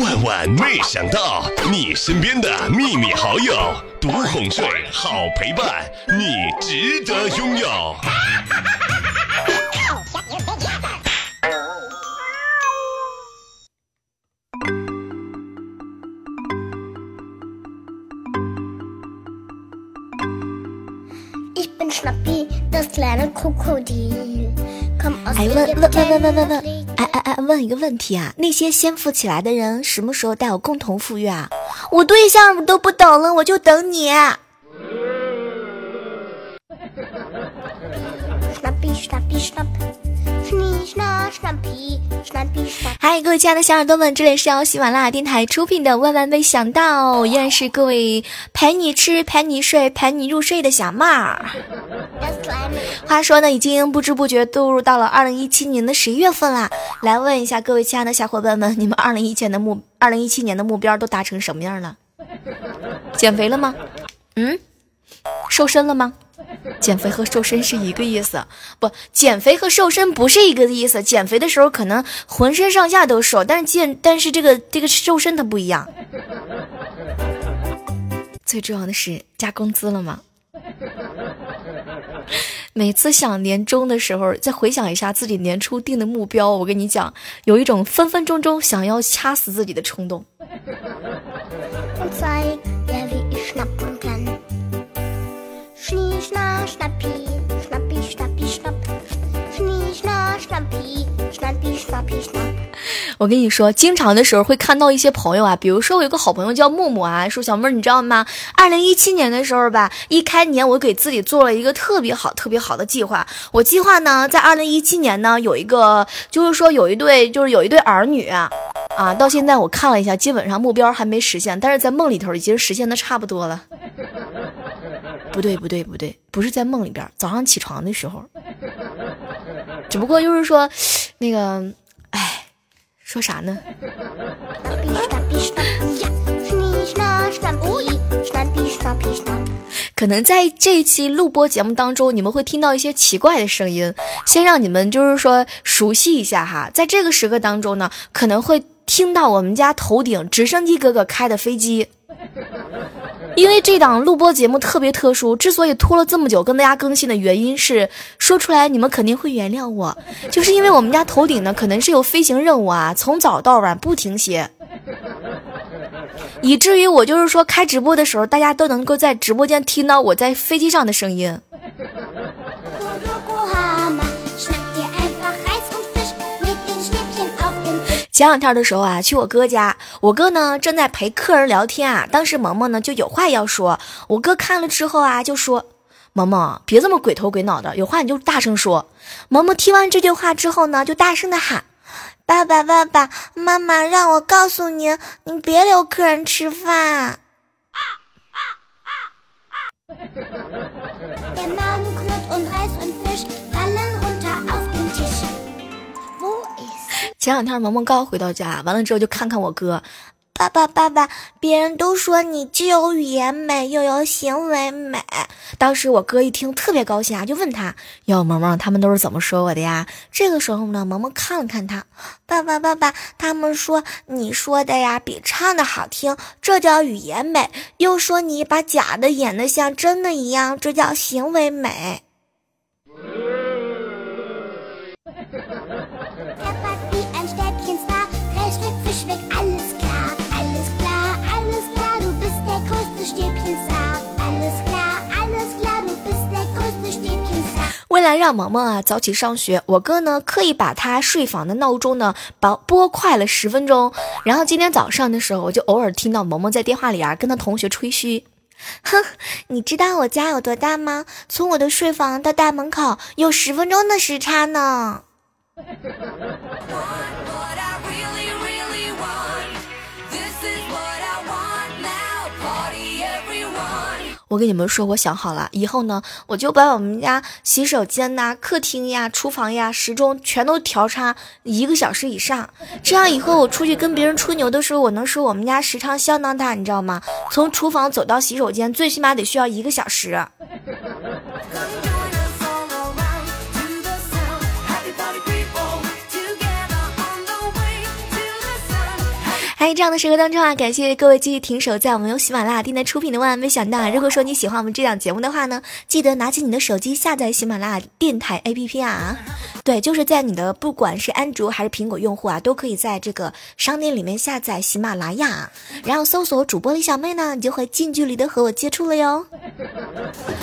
万万没想到，你身边的秘密好友，独哄睡，好陪伴，你值得拥有。哎，问问问问问问问，哎哎哎，问一个问题啊，那些先富起来的人，什么时候带我共同富裕啊？我对象都不等了，我就等你。嗨，各位亲爱的小耳朵们，这里是由喜马拉雅电台出品的《万万没想到》，依然是各位陪你吃、陪你睡、陪你入睡的小妹儿。话说呢，已经不知不觉步入到了二零一七年的十一月份啦。来问一下各位亲爱的小伙伴们，你们二零一七年的目二零一七年的目标都达成什么样了？减肥了吗？嗯，瘦身了吗？减肥和瘦身是一个意思，不，减肥和瘦身不是一个意思。减肥的时候可能浑身上下都瘦，但是健，但是这个这个瘦身它不一样。最重要的是加工资了吗？每次想年终的时候，再回想一下自己年初定的目标，我跟你讲，有一种分分钟钟想要掐死自己的冲动。我跟你说，经常的时候会看到一些朋友啊，比如说我有个好朋友叫木木啊，说小妹儿，你知道吗？二零一七年的时候吧，一开年我给自己做了一个特别好、特别好的计划。我计划呢，在二零一七年呢，有一个就是说有一对就是有一对儿女啊，到现在我看了一下，基本上目标还没实现，但是在梦里头已经实现的差不多了。不对，不对，不对，不是在梦里边，早上起床的时候。只不过就是说，那个，说啥呢？可能在这一期录播节目当中，你们会听到一些奇怪的声音。先让你们就是说熟悉一下哈，在这个时刻当中呢，可能会听到我们家头顶直升机哥哥开的飞机。因为这档录播节目特别特殊，之所以拖了这么久跟大家更新的原因是，说出来你们肯定会原谅我，就是因为我们家头顶呢可能是有飞行任务啊，从早到晚不停歇，以至于我就是说开直播的时候，大家都能够在直播间听到我在飞机上的声音。前两天的时候啊，去我哥家，我哥呢正在陪客人聊天啊。当时萌萌呢就有话要说，我哥看了之后啊就说：“萌萌，别这么鬼头鬼脑的，有话你就大声说。”萌萌听完这句话之后呢，就大声的喊：“爸爸，爸爸妈妈，让我告诉您，您别留客人吃饭。”前两天萌萌刚回到家，完了之后就看看我哥，爸爸爸爸，别人都说你既有语言美又有行为美。当时我哥一听特别高兴啊，就问他哟，萌萌他们都是怎么说我的呀？这个时候呢，萌萌看了看他，爸爸爸爸，他们说你说的呀比唱的好听，这叫语言美；又说你把假的演的像真的一样，这叫行为美。为了让萌萌啊早起上学，我哥呢刻意把他睡房的闹钟呢拨拨快了十分钟。然后今天早上的时候，我就偶尔听到萌萌在电话里啊跟他同学吹嘘：“哼，你知道我家有多大吗？从我的睡房到大门口有十分钟的时差呢。”我跟你们说，我想好了，以后呢，我就把我们家洗手间呐、客厅呀、厨房呀时钟全都调差一个小时以上，这样以后我出去跟别人吹牛的时候，我能说我们家时长相当大，你知道吗？从厨房走到洗手间，最起码得需要一个小时。在这样的时刻当中啊，感谢各位继续停守在我们由喜马拉雅电台出品的《万万没想到》。如果说你喜欢我们这档节目的话呢，记得拿起你的手机下载喜马拉雅电台 APP 啊。对，就是在你的不管是安卓还是苹果用户啊，都可以在这个商店里面下载喜马拉雅，然后搜索主播李小妹呢，你就会近距离的和我接触了哟。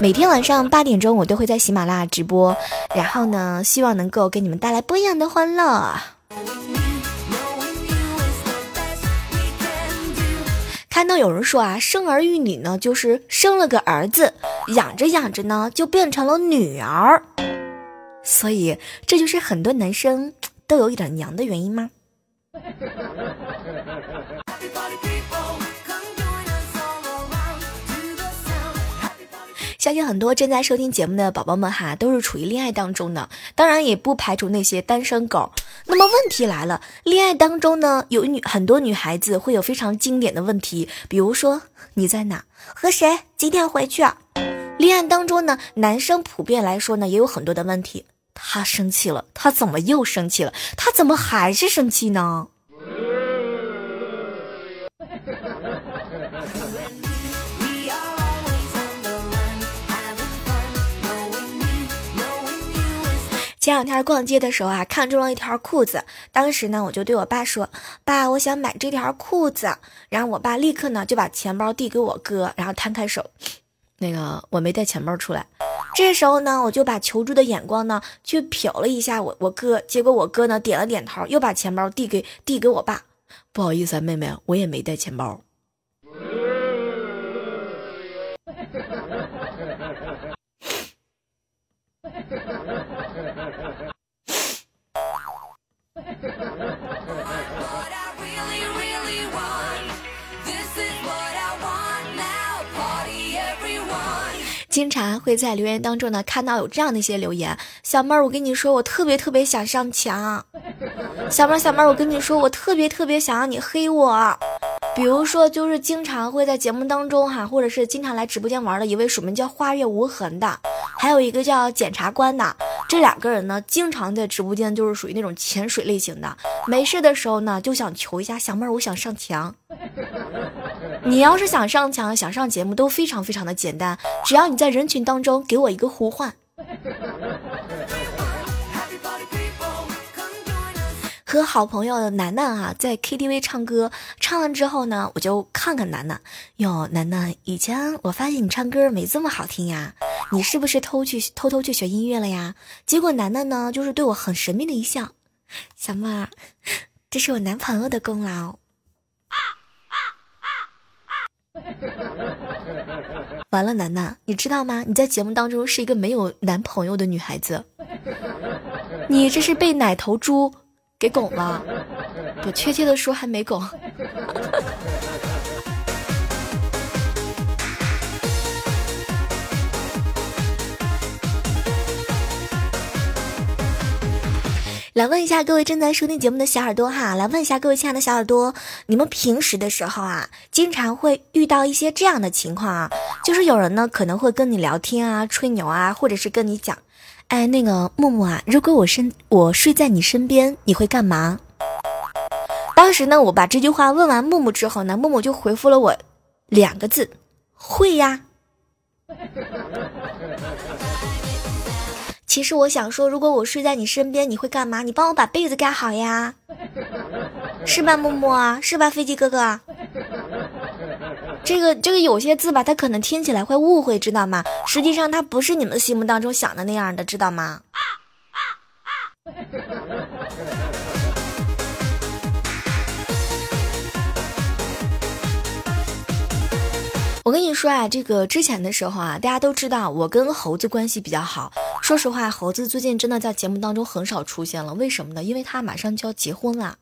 每天晚上八点钟，我都会在喜马拉雅直播，然后呢，希望能够给你们带来不一样的欢乐。看到有人说啊，生儿育女呢，就是生了个儿子，养着养着呢，就变成了女儿，所以这就是很多男生都有一点娘的原因吗？相信很多正在收听节目的宝宝们哈，都是处于恋爱当中的，当然也不排除那些单身狗。那么问题来了，恋爱当中呢，有女很多女孩子会有非常经典的问题，比如说你在哪，和谁，几点回去？啊恋爱当中呢，男生普遍来说呢，也有很多的问题。他生气了，他怎么又生气了？他怎么还是生气呢？前两天逛街的时候啊，看中了一条裤子。当时呢，我就对我爸说：“爸，我想买这条裤子。”然后我爸立刻呢就把钱包递给我哥，然后摊开手：“那个我没带钱包出来。”这时候呢，我就把求助的眼光呢去瞟了一下我我哥，结果我哥呢点了点头，又把钱包递给递给我爸：“不好意思啊，妹妹，我也没带钱包。”经常会在留言当中呢看到有这样的一些留言，小妹儿，我跟你说，我特别特别想上墙。小妹儿，小妹儿，我跟你说，我特别特别想让你黑我。比如说，就是经常会在节目当中哈，或者是经常来直播间玩的一位署名叫花月无痕的，还有一个叫检察官的，这两个人呢，经常在直播间就是属于那种潜水类型的，没事的时候呢就想求一下小妹儿，我想上墙。你要是想上墙、想上节目，都非常非常的简单，只要你在人群当中给我一个呼唤。和好朋友楠楠啊，在 KTV 唱歌，唱完之后呢，我就看看楠楠。哟，楠楠，以前我发现你唱歌没这么好听呀，你是不是偷去偷偷去学音乐了呀？结果楠楠呢，就是对我很神秘的一笑，小妹儿，这是我男朋友的功劳。完了，楠楠，你知道吗？你在节目当中是一个没有男朋友的女孩子，你这是被奶头猪给拱了，不，确切的说还没拱。来问一下各位正在收听节目的小耳朵哈，来问一下各位亲爱的小耳朵，你们平时的时候啊，经常会遇到一些这样的情况啊，就是有人呢可能会跟你聊天啊、吹牛啊，或者是跟你讲，哎，那个木木啊，如果我身我睡在你身边，你会干嘛？当时呢，我把这句话问完木木之后呢，木木就回复了我两个字：会呀。其实我想说，如果我睡在你身边，你会干嘛？你帮我把被子盖好呀，是吧，木木？是吧，飞机哥哥？这个这个有些字吧，他可能听起来会误会，知道吗？实际上他不是你们心目当中想的那样的，知道吗？我跟你说啊，这个之前的时候啊，大家都知道我跟猴子关系比较好。说实话，猴子最近真的在节目当中很少出现了。为什么呢？因为他马上就要结婚了。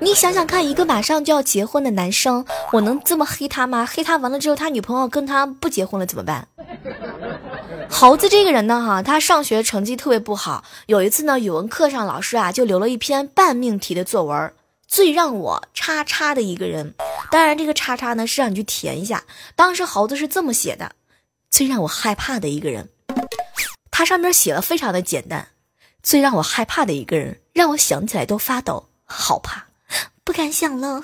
你想想看，一个马上就要结婚的男生，我能这么黑他吗？黑他完了之后，他女朋友跟他不结婚了怎么办？猴子这个人呢，哈，他上学成绩特别不好。有一次呢，语文课上老师啊就留了一篇半命题的作文。最让我叉叉的一个人，当然这个叉叉呢是让你去填一下。当时猴子是这么写的：最让我害怕的一个人，他上面写的非常的简单。最让我害怕的一个人，让我想起来都发抖，好怕，不敢想了。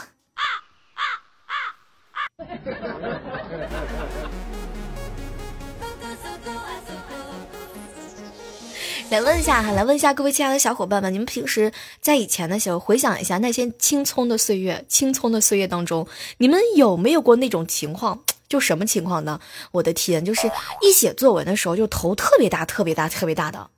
来问一下哈，来问一下各位亲爱的小伙伴们，你们平时在以前的时候，回想一下那些青葱的岁月，青葱的岁月当中，你们有没有过那种情况？就什么情况呢？我的天，就是一写作文的时候，就头特别大，特别大，特别大的。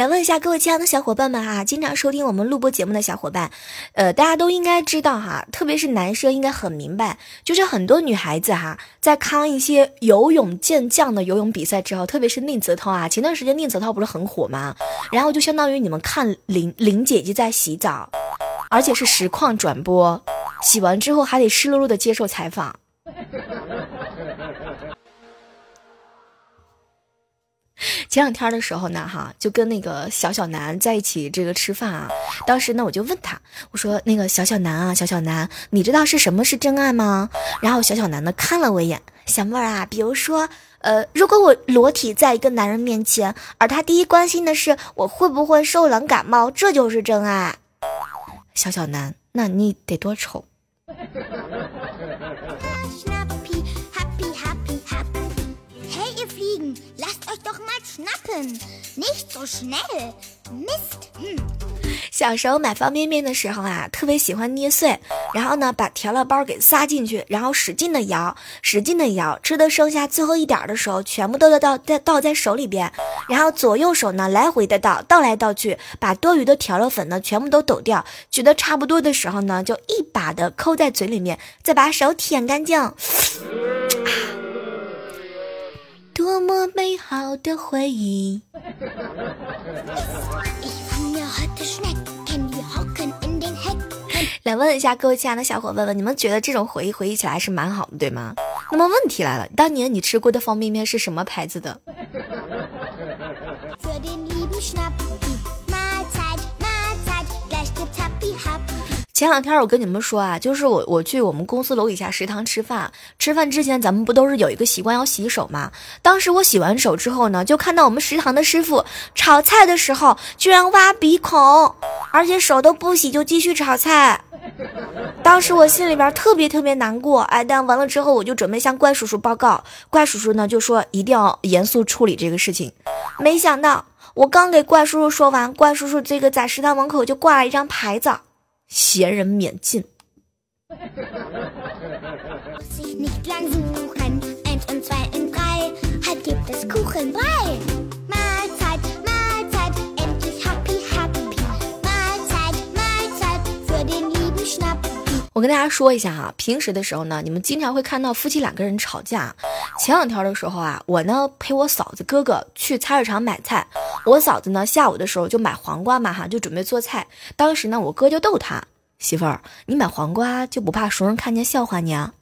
来问一下各位亲爱的小伙伴们哈，经常收听我们录播节目的小伙伴，呃，大家都应该知道哈，特别是男生应该很明白，就是很多女孩子哈，在看一些游泳健将的游泳比赛之后，特别是宁泽涛啊，前段时间宁泽涛不是很火吗？然后就相当于你们看林林姐姐在洗澡，而且是实况转播，洗完之后还得湿漉漉的接受采访。前两天的时候呢，哈，就跟那个小小南在一起这个吃饭啊。当时呢，我就问他，我说：“那个小小南啊，小小南，你知道是什么是真爱吗？”然后小小南呢看了我一眼，小妹儿啊，比如说，呃，如果我裸体在一个男人面前，而他第一关心的是我会不会受冷感冒，这就是真爱。小小南，那你得多丑？小时候买方便面的时候啊，特别喜欢捏碎，然后呢把调料包给撒进去，然后使劲的摇，使劲的摇，吃的剩下最后一点的时候，全部都要倒在倒在手里边，然后左右手呢来回的倒，倒来倒去，把多余的调料粉呢全部都抖掉，觉得差不多的时候呢，就一把的抠在嘴里面，再把手舔干净。多么美好的回忆！来问一下各位亲爱的小伙伴们，你们觉得这种回忆回忆起来是蛮好的，对吗？那么问题来了，当年你吃过的方便面是什么牌子的？前两天我跟你们说啊，就是我我去我们公司楼底下食堂吃饭，吃饭之前咱们不都是有一个习惯要洗手吗？当时我洗完手之后呢，就看到我们食堂的师傅炒菜的时候居然挖鼻孔，而且手都不洗就继续炒菜。当时我心里边特别特别难过，哎，但完了之后我就准备向怪叔叔报告，怪叔叔呢就说一定要严肃处理这个事情。没想到我刚给怪叔叔说完，怪叔叔这个在食堂门口就挂了一张牌子。闲人免进。我跟大家说一下哈，平时的时候呢，你们经常会看到夫妻两个人吵架。前两天的时候啊，我呢陪我嫂子哥哥去菜市场买菜，我嫂子呢下午的时候就买黄瓜嘛哈，就准备做菜。当时呢，我哥就逗他媳妇儿，你买黄瓜就不怕熟人看见笑话你啊？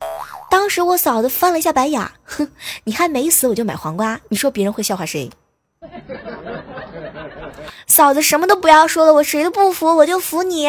当时我嫂子翻了一下白眼，哼，你还没死我就买黄瓜，你说别人会笑话谁？嫂子什么都不要说了，我谁都不服，我就服你。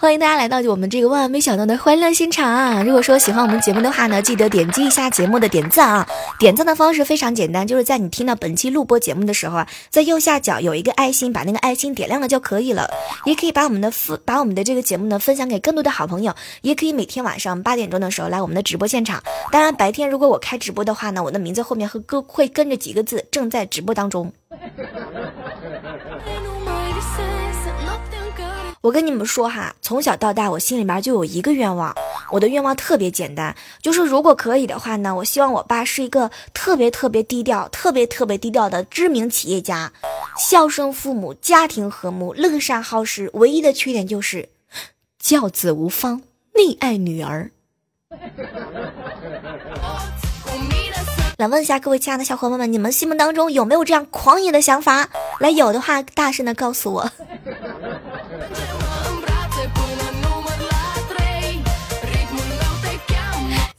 欢迎大家来到我们这个万万没想到的欢乐现场啊！如果说喜欢我们节目的话呢，记得点击一下节目的点赞啊！点赞的方式非常简单，就是在你听到本期录播节目的时候啊，在右下角有一个爱心，把那个爱心点亮了就可以了。也可以把我们的分把我们的这个节目呢分享给更多的好朋友，也可以每天晚上八点钟的时候来我们的直播现场。当然白天如果我开直播的话呢，我的名字后面会跟会跟着几个字，正在直播当中。我跟你们说哈，从小到大，我心里面就有一个愿望，我的愿望特别简单，就是如果可以的话呢，我希望我爸是一个特别特别低调、特别特别低调的知名企业家，孝顺父母，家庭和睦，乐善好施。唯一的缺点就是教子无方，溺爱女儿。来问一下各位亲爱的小伙伴们，你们心目当中有没有这样狂野的想法？来，有的话大声的告诉我。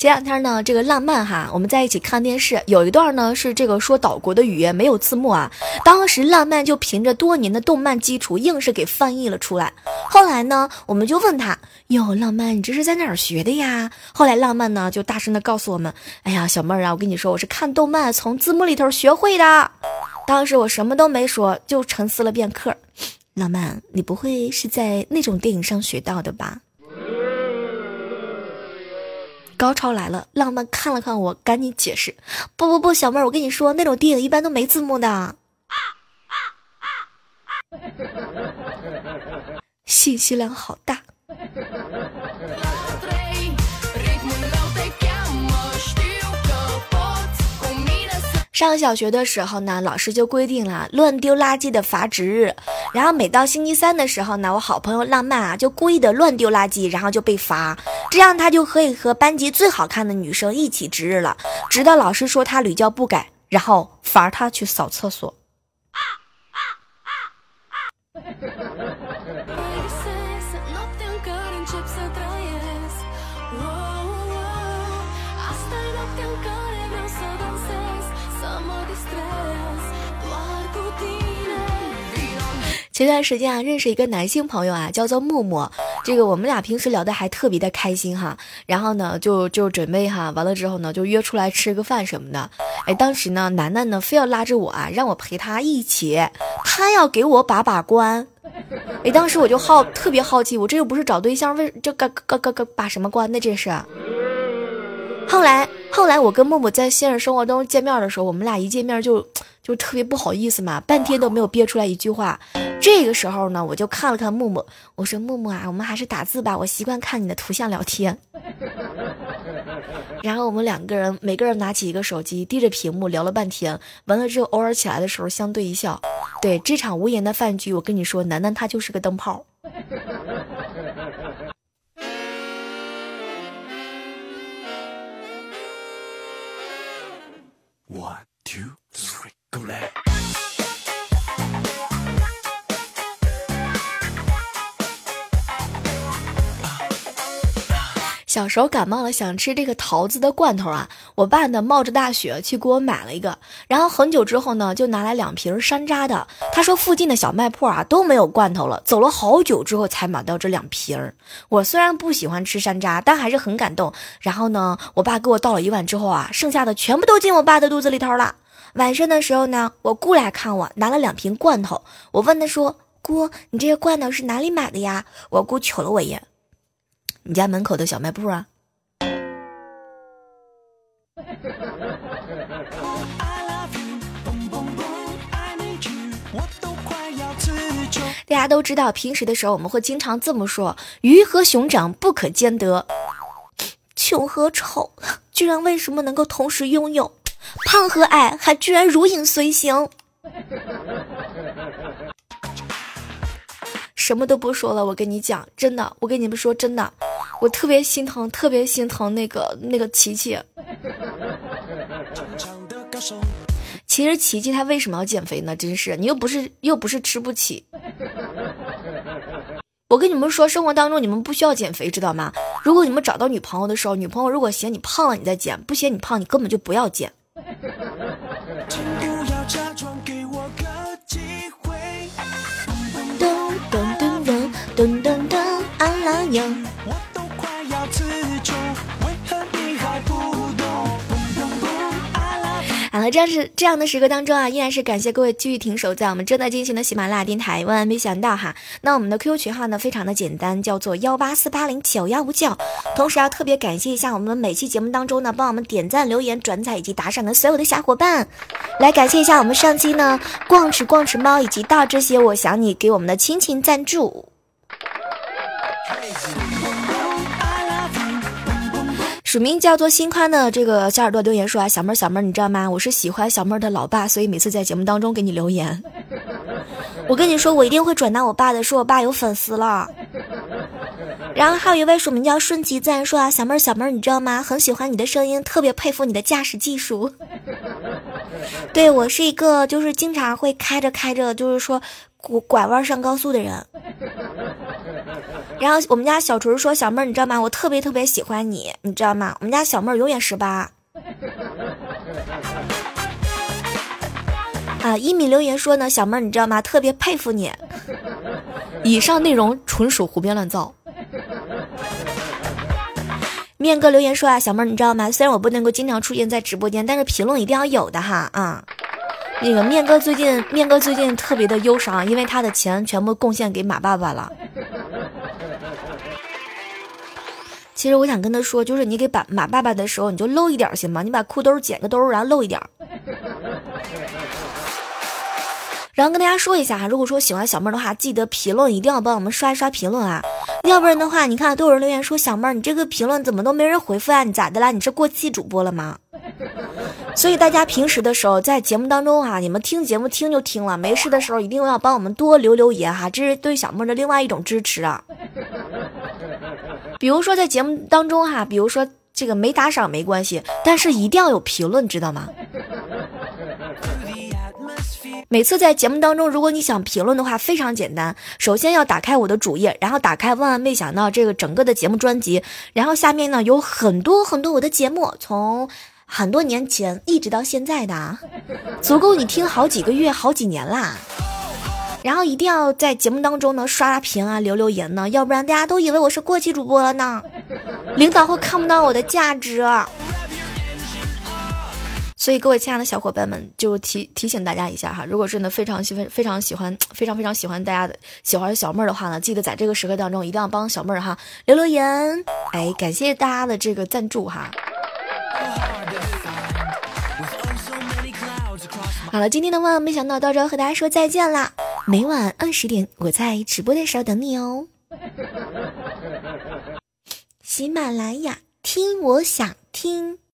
前两天呢，这个浪漫哈，我们在一起看电视，有一段呢是这个说岛国的语言没有字幕啊，当时浪漫就凭着多年的动漫基础，硬是给翻译了出来。后来呢，我们就问他，哟，浪漫，你这是在哪儿学的呀？后来浪漫呢就大声的告诉我们，哎呀，小妹儿啊，我跟你说，我是看动漫从字幕里头学会的。当时我什么都没说，就沉思了片刻。浪漫，你不会是在那种电影上学到的吧？高潮来了，浪漫看了看我，赶紧解释：“不不不，小妹儿，我跟你说，那种电影一般都没字幕的。”信息量好大。上小学的时候呢，老师就规定了乱丢垃圾的罚值日。然后每到星期三的时候呢，我好朋友浪漫啊就故意的乱丢垃圾，然后就被罚。这样他就可以和班级最好看的女生一起值日了。直到老师说他屡教不改，然后罚他去扫厕所。啊啊啊啊前段时间啊，认识一个男性朋友啊，叫做木木。这个我们俩平时聊的还特别的开心哈。然后呢，就就准备哈，完了之后呢，就约出来吃个饭什么的。哎，当时呢，楠楠呢非要拉着我啊，让我陪他一起，他要给我把把关。哎，当时我就好特别好奇，我这又不是找对象，为这个个个个把什么关呢？这是。后来后来，我跟木木在现实生活中见面的时候，我们俩一见面就就特别不好意思嘛，半天都没有憋出来一句话。这个时候呢，我就看了看木木，我说木木啊，我们还是打字吧，我习惯看你的图像聊天。然后我们两个人每个人拿起一个手机，低着屏幕聊了半天，完了之后偶尔起来的时候相对一笑。对这场无言的饭局，我跟你说，楠楠她就是个灯泡。小时候感冒了，想吃这个桃子的罐头啊，我爸呢冒着大雪去给我买了一个，然后很久之后呢，就拿来两瓶山楂的。他说附近的小卖铺啊都没有罐头了，走了好久之后才买到这两瓶。我虽然不喜欢吃山楂，但还是很感动。然后呢，我爸给我倒了一碗之后啊，剩下的全部都进我爸的肚子里头了。晚上的时候呢，我姑来看我，拿了两瓶罐头。我问他说：“姑，你这些罐头是哪里买的呀？”我姑瞅了我一眼。你家门口的小卖部啊！大家都知道，平时的时候我们会经常这么说：“鱼和熊掌不可兼得，穷和丑居然为什么能够同时拥有？胖和矮还居然如影随形。”什么都不说了，我跟你讲，真的，我跟你们说真的，我特别心疼，特别心疼那个那个琪琪。其实琪琪她为什么要减肥呢？真是，你又不是又不是吃不起。我跟你们说，生活当中你们不需要减肥，知道吗？如果你们找到女朋友的时候，女朋友如果嫌你胖了，你再减；不嫌你胖，你根本就不要减。噔噔噔，阿拉哟。这样是这样的时刻当中啊，依然是感谢各位继续停守在我们正在进行的喜马拉雅电台。万万没想到哈，那我们的 QQ 群号呢非常的简单，叫做幺八四八零九幺五九。同时要特别感谢一下我们每期节目当中呢帮我们点赞、留言、转载以及打赏的所有的小伙伴，来感谢一下我们上期呢逛吃逛吃猫以及到这些我想你给我们的亲情赞助。署名叫做心宽的这个小耳朵留言说啊，小妹儿小妹儿，你知道吗？我是喜欢小妹儿的老爸，所以每次在节目当中给你留言。我跟你说，我一定会转达我爸的，说我爸有粉丝了。然后还有一位署名叫顺其自然说啊，小妹儿小妹儿，你知道吗？很喜欢你的声音，特别佩服你的驾驶技术。对我是一个就是经常会开着开着就是说拐拐弯上高速的人。然后我们家小锤说：“小妹儿，你知道吗？我特别特别喜欢你，你知道吗？我们家小妹儿永远十八。”啊，一米留言说呢，小妹儿，你知道吗？特别佩服你。以上内容纯属胡编乱造。面哥留言说啊，小妹儿，你知道吗？虽然我不能够经常出现在直播间，但是评论一定要有的哈啊。那个面哥最近，面哥最近特别的忧伤，因为他的钱全部贡献给马爸爸了。其实我想跟他说，就是你给把马爸爸的时候，你就露一点行吗？你把裤兜剪个兜，然后露一点。然后跟大家说一下哈，如果说喜欢小妹儿的话，记得评论一定要帮我们刷一刷评论啊，要不然的话，你看都有人留言说小妹儿，你这个评论怎么都没人回复啊？你咋的啦？你是过气主播了吗？所以大家平时的时候在节目当中哈，你们听节目听就听了，没事的时候一定要帮我们多留留言哈，这是对小妹儿的另外一种支持啊。比如说在节目当中哈，比如说这个没打赏没关系，但是一定要有评论，知道吗？每次在节目当中，如果你想评论的话，非常简单。首先要打开我的主页，然后打开万万没想到这个整个的节目专辑，然后下面呢有很多很多我的节目，从很多年前一直到现在的，足够你听好几个月、好几年啦。然后一定要在节目当中呢刷刷屏啊、留留言呢，要不然大家都以为我是过气主播了呢，领导会看不到我的价值。所以，各位亲爱的小伙伴们，就提提醒大家一下哈，如果真的非常喜欢、非常喜欢、非常非常喜欢大家的喜欢小妹儿的话呢，记得在这个时刻当中一定要帮小妹儿哈留留言，哎，感谢大家的这个赞助哈。好了，今天的万万没想到到这和大家说再见啦，每晚二十点我在直播的时候等你哦。喜马拉雅听我想听。